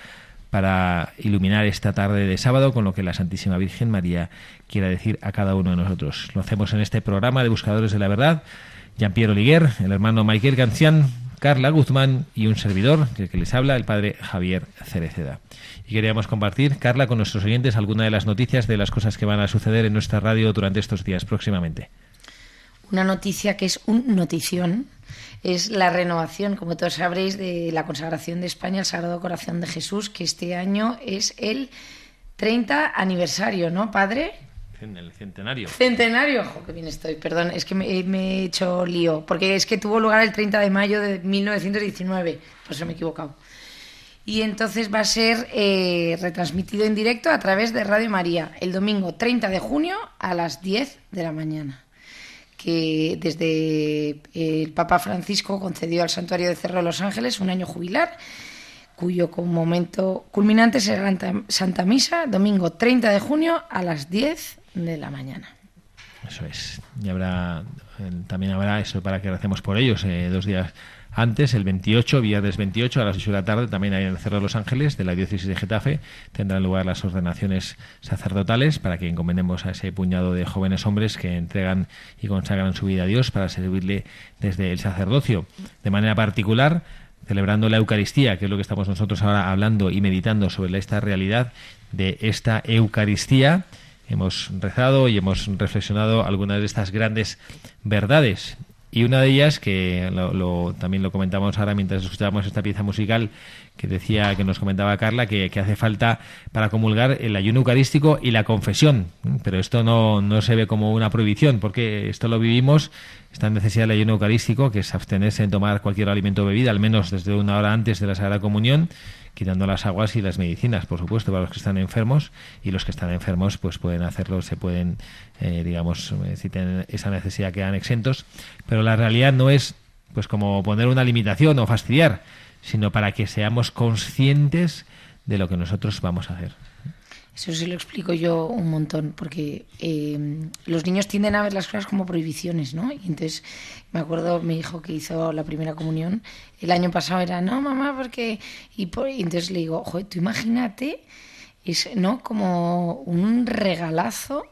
para iluminar esta tarde de sábado con lo que la Santísima Virgen María quiera decir a cada uno de nosotros. Lo hacemos en este programa de Buscadores de la Verdad. Jean-Pierre Oliguer, el hermano Michael Cancian, Carla Guzmán y un servidor, que, que les habla, el padre Javier Cereceda. Y queríamos compartir, Carla, con nuestros oyentes alguna de las noticias de las cosas que van a suceder en nuestra radio durante estos días próximamente. Una noticia que es un notición es la renovación, como todos sabréis, de la consagración de España al Sagrado Corazón de Jesús, que este año es el 30 aniversario, ¿no, padre? El centenario. Centenario, ojo, que bien estoy, perdón, es que me, me, he hecho lío, porque es que tuvo lugar el 30 de mayo de 1919, por eso me he equivocado. Y entonces va a ser eh, retransmitido en directo a través de Radio María el domingo 30 de junio a las 10 de la mañana que desde el Papa Francisco concedió al Santuario de Cerro de los Ángeles un año jubilar, cuyo momento culminante será Santa Misa, domingo 30 de junio a las 10 de la mañana. Eso es. Y habrá también habrá eso para que hacemos por ellos eh, dos días antes, el 28, viernes 28 a las 8 de la tarde, también ahí en el Cerro de los Ángeles, de la diócesis de Getafe, tendrán lugar las ordenaciones sacerdotales para que encomendemos a ese puñado de jóvenes hombres que entregan y consagran su vida a Dios para servirle desde el sacerdocio. De manera particular, celebrando la Eucaristía, que es lo que estamos nosotros ahora hablando y meditando sobre esta realidad de esta Eucaristía, hemos rezado y hemos reflexionado algunas de estas grandes verdades. Y una de ellas, que lo, también lo comentamos ahora mientras escuchábamos esta pieza musical, que decía, que nos comentaba Carla, que, hace falta para comulgar el ayuno eucarístico y la confesión. Pero esto no, no se ve como una prohibición, porque esto lo vivimos, esta necesidad del ayuno eucarístico, que es abstenerse en tomar cualquier alimento o bebida, al menos desde una hora antes de la Sagrada Comunión, quitando las aguas y las medicinas, por supuesto, para los que están enfermos y los que están enfermos pues pueden hacerlo, se pueden, eh, digamos, eh, si tienen esa necesidad quedan exentos, pero la realidad no es pues como poner una limitación o fastidiar, sino para que seamos conscientes de lo que nosotros vamos a hacer. Eso sí lo explico yo un montón, porque eh, los niños tienden a ver las cosas como prohibiciones, ¿no? Y entonces me acuerdo mi hijo que hizo la primera comunión, el año pasado era, no, mamá, porque... Y, por... y entonces le digo, joder, tú imagínate, es, ¿no? Como un regalazo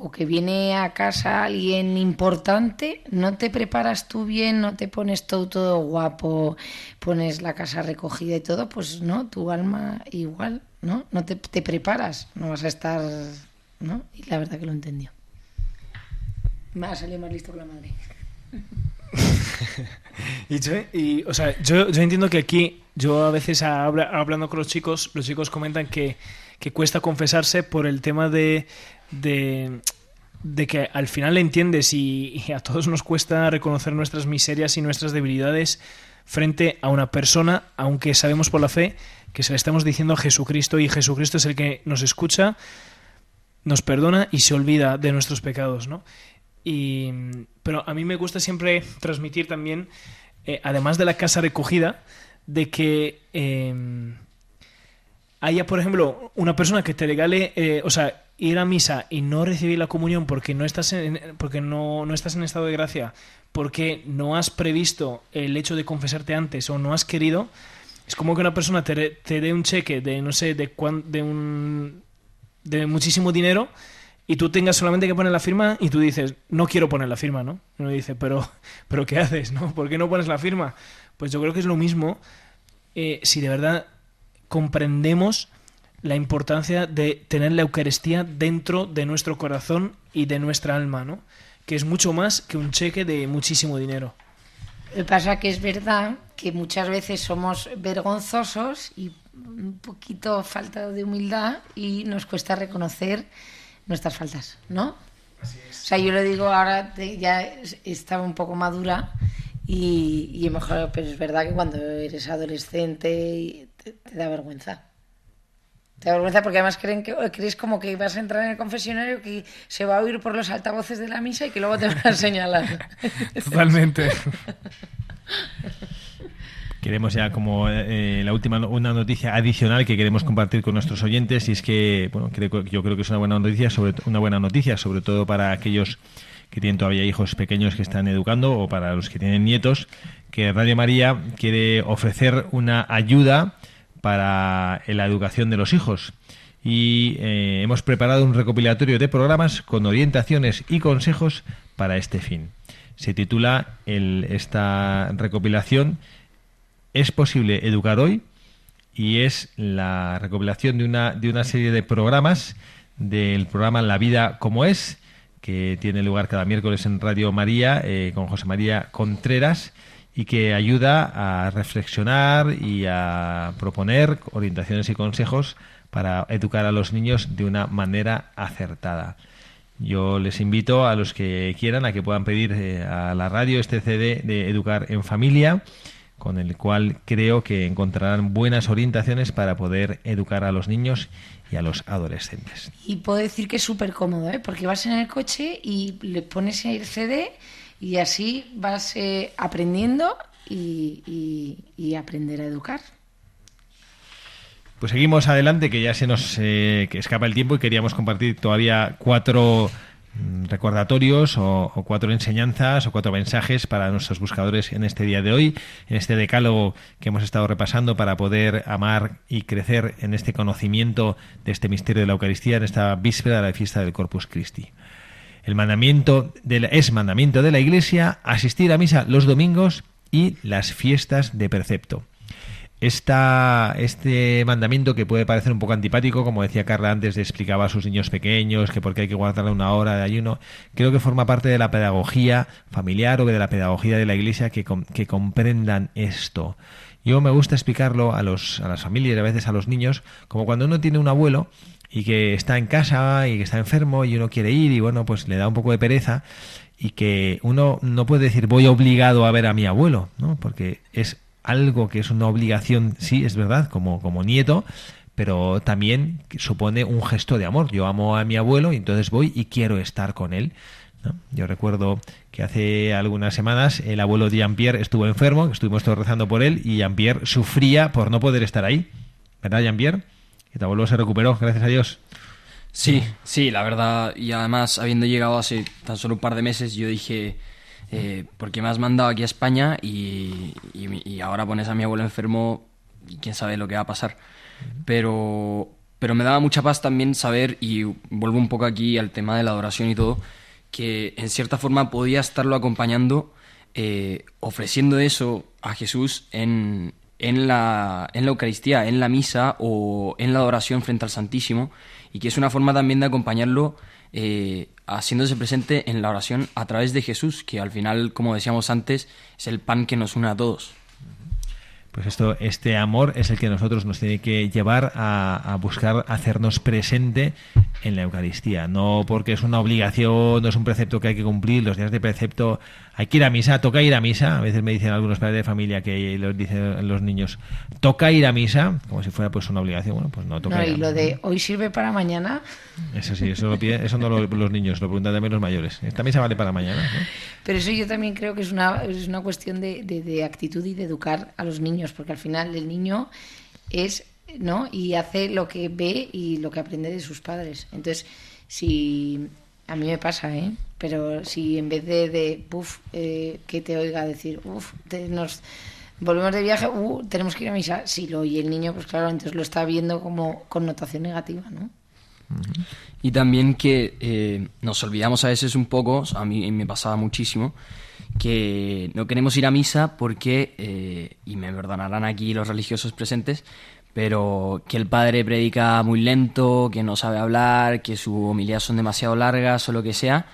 o que viene a casa alguien importante, no te preparas tú bien, no te pones todo, todo guapo, pones la casa recogida y todo, pues no, tu alma igual, ¿no? No te, preparas, no vas a estar, ¿no? Y la verdad que lo entendió. Me ha salido más listo que la madre. <laughs> y, yo, o sea, yo, yo, entiendo que aquí, yo a veces hablando con los chicos, los chicos comentan que, que cuesta confesarse por el tema de de, que al final entiendes y, a todos nos cuesta reconocer nuestras miserias y nuestras debilidades frente a una persona, aunque sabemos por la fe que se le estamos diciendo a Jesucristo y Jesucristo es el que nos escucha, nos perdona y se olvida de nuestros pecados, ¿no? Y, pero a mí me gusta siempre transmitir también, eh, además de la casa recogida, de que eh, haya, por ejemplo, una persona que te regale, eh, o sea, ir a misa y no recibir la comunión porque no estás en, porque no, no estás en estado de gracia, porque no has previsto el hecho de confesarte antes o no has querido, es como que una persona te, te dé un cheque de, no sé, de, de, un, de muchísimo dinero y tú tengas solamente que poner la firma y tú dices, no quiero poner la firma, ¿no? Y uno dice, pero, pero ¿qué haces, no? ¿Por qué no pones la firma? Pues yo creo que es lo mismo eh, si de verdad comprendemos la importancia de tener la Eucaristía dentro de nuestro corazón y de nuestra alma, ¿no? Que es mucho más que un cheque de muchísimo dinero. Lo que pasa que es verdad que muchas veces somos vergonzosos y un poquito falta de humildad y nos cuesta reconocer nuestras faltas, ¿no? Así es. O sea, yo lo digo ahora, ya estaba un poco madura y, y mejor, pero es verdad que cuando eres adolescente te da vergüenza. Te da vergüenza porque además creen que, crees como que vas a entrar en el confesionario que se va a oír por los altavoces de la misa y que luego te van a señalar. <laughs> Totalmente. <laughs> Queremos ya como eh, la última una noticia adicional que queremos compartir con nuestros oyentes y es que bueno creo, yo creo que es una buena noticia sobre una buena noticia sobre todo para aquellos que tienen todavía hijos pequeños que están educando o para los que tienen nietos que Radio María quiere ofrecer una ayuda para la educación de los hijos y eh, hemos preparado un recopilatorio de programas con orientaciones y consejos para este fin. Se titula esta recopilación es posible educar hoy y es la recopilación de una, de una serie de programas del programa La vida como es, que tiene lugar cada miércoles en Radio María eh, con José María Contreras y que ayuda a reflexionar y a proponer orientaciones y consejos para educar a los niños de una manera acertada. Yo les invito a los que quieran a que puedan pedir eh, a la radio este CD de Educar en Familia con el cual creo que encontrarán buenas orientaciones para poder educar a los niños y a los adolescentes. Y puedo decir que es súper cómodo, ¿eh? porque vas en el coche y le pones el CD y así vas eh, aprendiendo y, aprender a educar. Pues seguimos adelante, que ya se nos eh, que escapa el tiempo y queríamos compartir todavía cuatro Mm, recordatorios o, cuatro enseñanzas o cuatro mensajes para nuestros buscadores en este día de hoy, en este decálogo que hemos estado repasando para poder amar y crecer en este conocimiento de este misterio de la Eucaristía en esta víspera de la fiesta del Corpus Christi. El mandamiento de es mandamiento de la Iglesia asistir a misa los domingos y las fiestas de precepto esta, este mandamiento que puede parecer un poco antipático, como decía Carla antes, explicaba a sus niños pequeños que porque hay que guardarle una hora de ayuno, creo que forma parte de la pedagogía familiar o de la pedagogía de la Iglesia que, que comprendan esto. Yo me gusta explicarlo a, los, a las familias y a veces a los niños, como cuando uno tiene un abuelo y que está en casa y que está enfermo y uno quiere ir y bueno, pues le da un poco de pereza y que uno no puede decir voy obligado a ver a mi abuelo, ¿no? Porque es algo que es una obligación, sí, es verdad, como, como nieto, pero también supone un gesto de amor. Yo amo a mi abuelo y entonces voy y quiero estar con él. Yo recuerdo que hace algunas semanas el abuelo de Jean-Pierre estuvo enfermo, estuvimos todos rezando por él y Jean-Pierre sufría por no poder estar ahí. ¿Verdad, Jean-Pierre? Que tu abuelo se recuperó, gracias a Dios. Sí, sí, la verdad. Y además, habiendo llegado hace tan solo un par de meses, yo dije, eh, porque me has mandado aquí a España y, ahora pones a mi abuelo enfermo y quién sabe lo que va a pasar. Pero, pero me daba mucha paz también saber, y vuelvo un poco aquí al tema de la adoración y todo, que en cierta forma podía estarlo acompañando, eh, ofreciendo eso a Jesús en, en, la, en la Eucaristía, en la misa o en la adoración frente al Santísimo, y que es una forma también de acompañarlo eh, haciéndose presente en la oración a través de Jesús, que al final, como decíamos antes, es el pan que nos une a todos. Pues esto, este amor es el que nosotros nos tiene que llevar a, buscar hacernos presente en la Eucaristía. No porque es una obligación, no es un precepto que hay que cumplir. Los días de precepto hay que ir a misa, toca ir a misa. A veces me dicen algunos padres de familia que los dicen los niños, toca ir a misa, como si fuera pues una obligación. Bueno, pues no toca. No, y lo de hoy sirve para mañana. Eso sí, eso, lo piden, eso no lo, los niños, lo preguntan también los mayores. Esta misa vale para mañana. Pero eso yo también creo que es una, es una cuestión de, de, actitud y de educar a los niños, porque al final el niño es, ¿no? Y hace lo que ve y lo que aprende de sus padres. Entonces, si a mí me pasa, ¿eh? Pero si en vez de, de eh, que te oiga decir, uff, nos volvemos de viaje, uh, tenemos que ir a misa, si lo oye el niño, pues claro, entonces lo está viendo como connotación negativa, ¿no? Y también que eh, nos olvidamos a veces un poco, a mí me pasaba muchísimo, que no queremos ir a misa porque, eh, y me perdonarán aquí los religiosos presentes, pero que el padre predica muy lento, que no sabe hablar, que sus homilías son demasiado largas o lo que sea,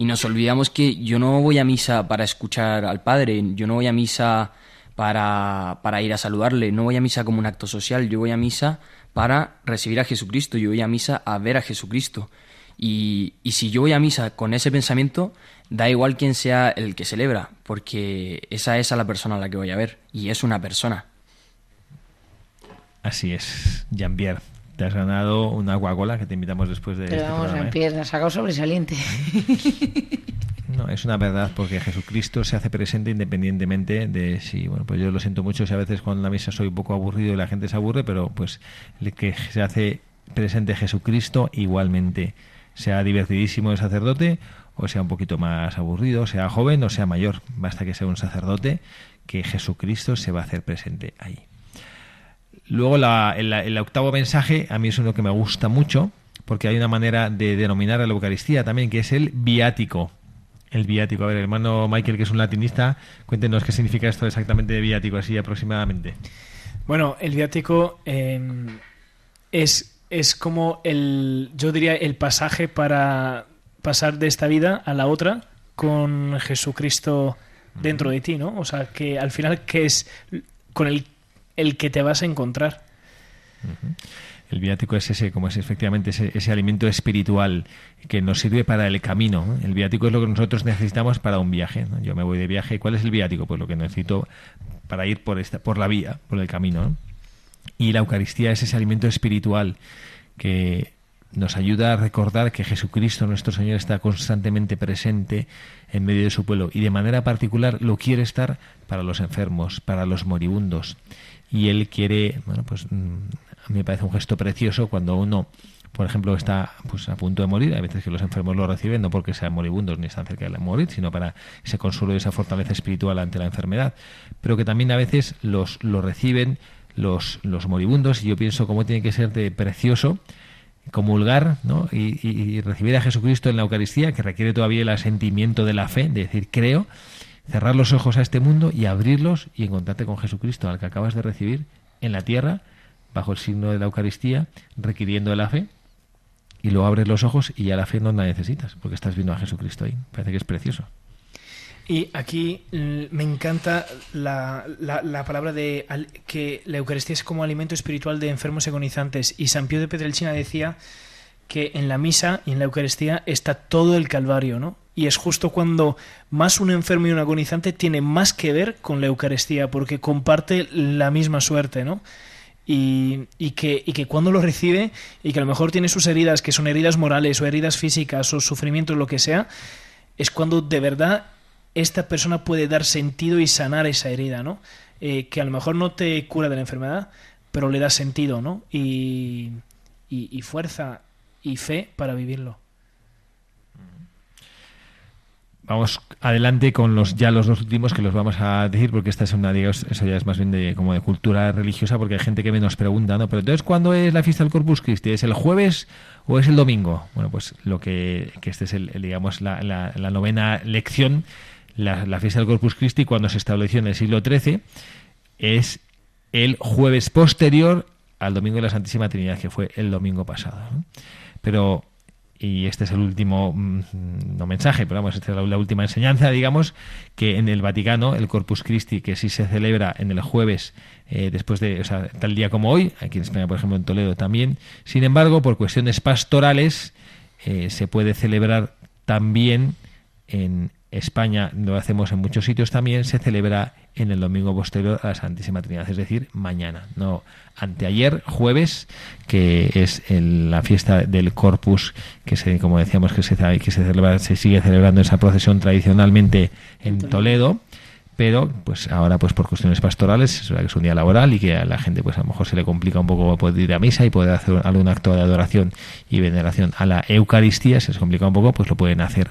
y nos olvidamos que yo no voy a misa para escuchar al padre, yo no voy a misa para, para ir a saludarle, no voy a misa como un acto social, yo voy a misa para recibir a Jesucristo, yo voy a misa a ver a Jesucristo. Y, y, si yo voy a misa con ese pensamiento, da igual quién sea el que celebra, porque esa es a la persona a la que voy a ver, y es una persona. Así es, Jean-Pierre. Te has ganado una Coca-Cola que te invitamos después de. Pero este vamos, Jean-Pierre, has sacado sobresaliente. <laughs> No, es una verdad porque Jesucristo se hace presente independientemente de si, bueno, pues yo lo siento mucho si a veces con la misa soy un poco aburrido y la gente se aburre, pero pues el que se hace presente Jesucristo igualmente, sea divertidísimo el sacerdote o sea un poquito más aburrido, sea joven o sea mayor, basta que sea un sacerdote que Jesucristo se va a hacer presente ahí. Luego el, octavo mensaje a mí es uno que me gusta mucho porque hay una manera de denominar a la Eucaristía también que es el viático. El viático. A ver, hermano Michael, que es un latinista, cuéntenos qué significa esto exactamente de viático, así aproximadamente. Bueno, el viático em, es, es como el, yo diría, el pasaje para pasar de esta vida a la otra con Jesucristo dentro de ti, ¿no? O sea, que al final que es con el, el que te vas a encontrar. El viático es ese, como es efectivamente ese, alimento espiritual que nos sirve para el camino. El viático es lo que nosotros necesitamos para un viaje. Yo me voy de viaje. ¿Cuál es el viático? Pues lo que necesito para ir por esta, por la vía, por el camino. Y la Eucaristía es ese alimento espiritual que nos ayuda a recordar que Jesucristo nuestro Señor está constantemente presente en medio de su pueblo y de manera particular lo quiere estar para los enfermos, para los moribundos. Y Él quiere, bueno, pues mm, a mí me parece un gesto precioso cuando uno, por ejemplo, está pues a punto de morir, hay veces que los enfermos lo reciben no porque sean moribundos ni están cerca de morir, sino para ese consuelo y esa fortaleza espiritual ante la enfermedad, pero que también a veces los lo reciben los, los moribundos y yo pienso cómo tiene que ser de precioso comulgar ¿no? y, recibir a Jesucristo en la Eucaristía, que requiere todavía el asentimiento de la fe, de decir creo, cerrar los ojos a este mundo y abrirlos y encontrarte con Jesucristo, al que acabas de recibir en la tierra, bajo el signo de la Eucaristía, requiriendo la fe, y luego abres los ojos y ya la fe no la necesitas, porque estás viendo a Jesucristo ahí. Parece que es precioso. Y aquí me encanta la, la, palabra de que la Eucaristía es como alimento espiritual de enfermos agonizantes. Y San Pío de Petrelchina decía que en la misa y en la Eucaristía está todo el Calvario, ¿no? Y es justo cuando más un enfermo y un agonizante tiene más que ver con la Eucaristía, porque comparte la misma suerte, ¿no? Y, y, que, y que cuando lo recibe y que a lo mejor tiene sus heridas, que son heridas morales o heridas físicas o sufrimientos, lo que sea, es cuando de verdad esta persona puede dar sentido y sanar esa herida, ¿no? Eh, que a lo mejor no te cura de la enfermedad, pero le da sentido, ¿no? Y, y, fuerza y fe para vivirlo. Vamos adelante con los ya los dos últimos que los vamos a decir porque esta es una digamos, eso ya es más bien de como de cultura religiosa porque hay gente que me nos pregunta, ¿no? Pero entonces ¿cuándo es la fiesta del Corpus Christi? ¿Es el jueves o es el domingo? Bueno, pues lo que, que este es el, digamos la, la novena lección la, fiesta del Corpus Christi, cuando se estableció en el siglo XIII, es el jueves posterior al domingo de la Santísima Trinidad, que fue el domingo pasado. Pero, y este es el último, mm, no mensaje, pero vamos, esta es la, última enseñanza, digamos, que en el Vaticano, el Corpus Christi, que sí se celebra en el jueves, eh, después de, o sea, tal día como hoy, aquí en España, por ejemplo, en Toledo también, sin embargo, por cuestiones pastorales, eh, se puede celebrar también en, España lo hacemos en muchos sitios también, se celebra en el domingo posterior a la Santísima Trinidad, es decir, mañana, no anteayer, jueves, que es la fiesta del Corpus, que se, como decíamos, que se, que se, celebra, se sigue celebrando esa procesión tradicionalmente en Toledo, pero pues ahora pues por cuestiones pastorales es, es un día laboral y que a la gente pues a lo mejor se le complica un poco poder ir a misa y poder hacer algún acto de adoración y veneración a la Eucaristía, se les complica un poco, pues lo pueden hacer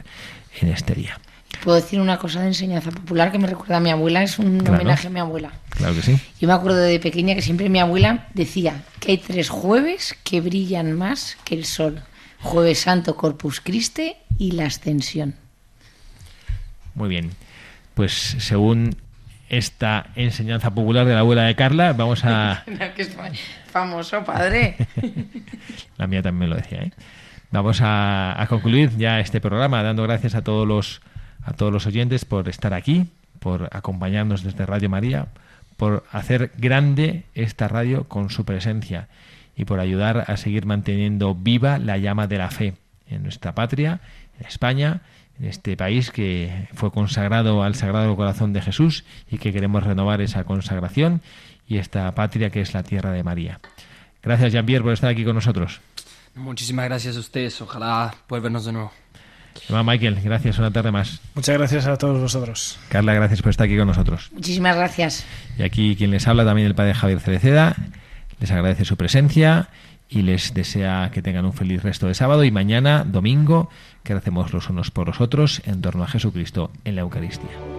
en este día. Puedo decir una cosa de enseñanza popular que me recuerda a mi abuela, es un homenaje a mi abuela. Claro que sí. Yo me acuerdo de pequeña que siempre mi abuela decía que hay tres jueves que brillan más que el sol. Jueves Santo, Corpus Christi y la Ascensión. Muy bien. Pues según esta enseñanza popular de la abuela de Carla, vamos a... <laughs> que es famoso, padre. <laughs> la mía también lo decía, ¿eh? Vamos a concluir ya este programa dando gracias a todos los a todos los oyentes por estar aquí, por acompañarnos desde Radio María, por hacer grande esta radio con su presencia y por ayudar a seguir manteniendo viva la llama de la fe en nuestra patria, en España, en este país que fue consagrado al Sagrado Corazón de Jesús y que queremos renovar esa consagración y esta patria que es la tierra de María. Gracias, Jean-Pierre, por estar aquí con nosotros. Muchísimas gracias a ustedes. Ojalá puedan vernos de nuevo. Michael, gracias una tarde más. Muchas gracias a todos vosotros. Carla, gracias por estar aquí con nosotros. Muchísimas gracias. Y aquí quien les habla también el padre Javier Cereceda, les agradece su presencia y les desea que tengan un feliz resto de sábado y mañana, domingo, que hacemos los unos por los otros en torno a Jesucristo en la Eucaristía.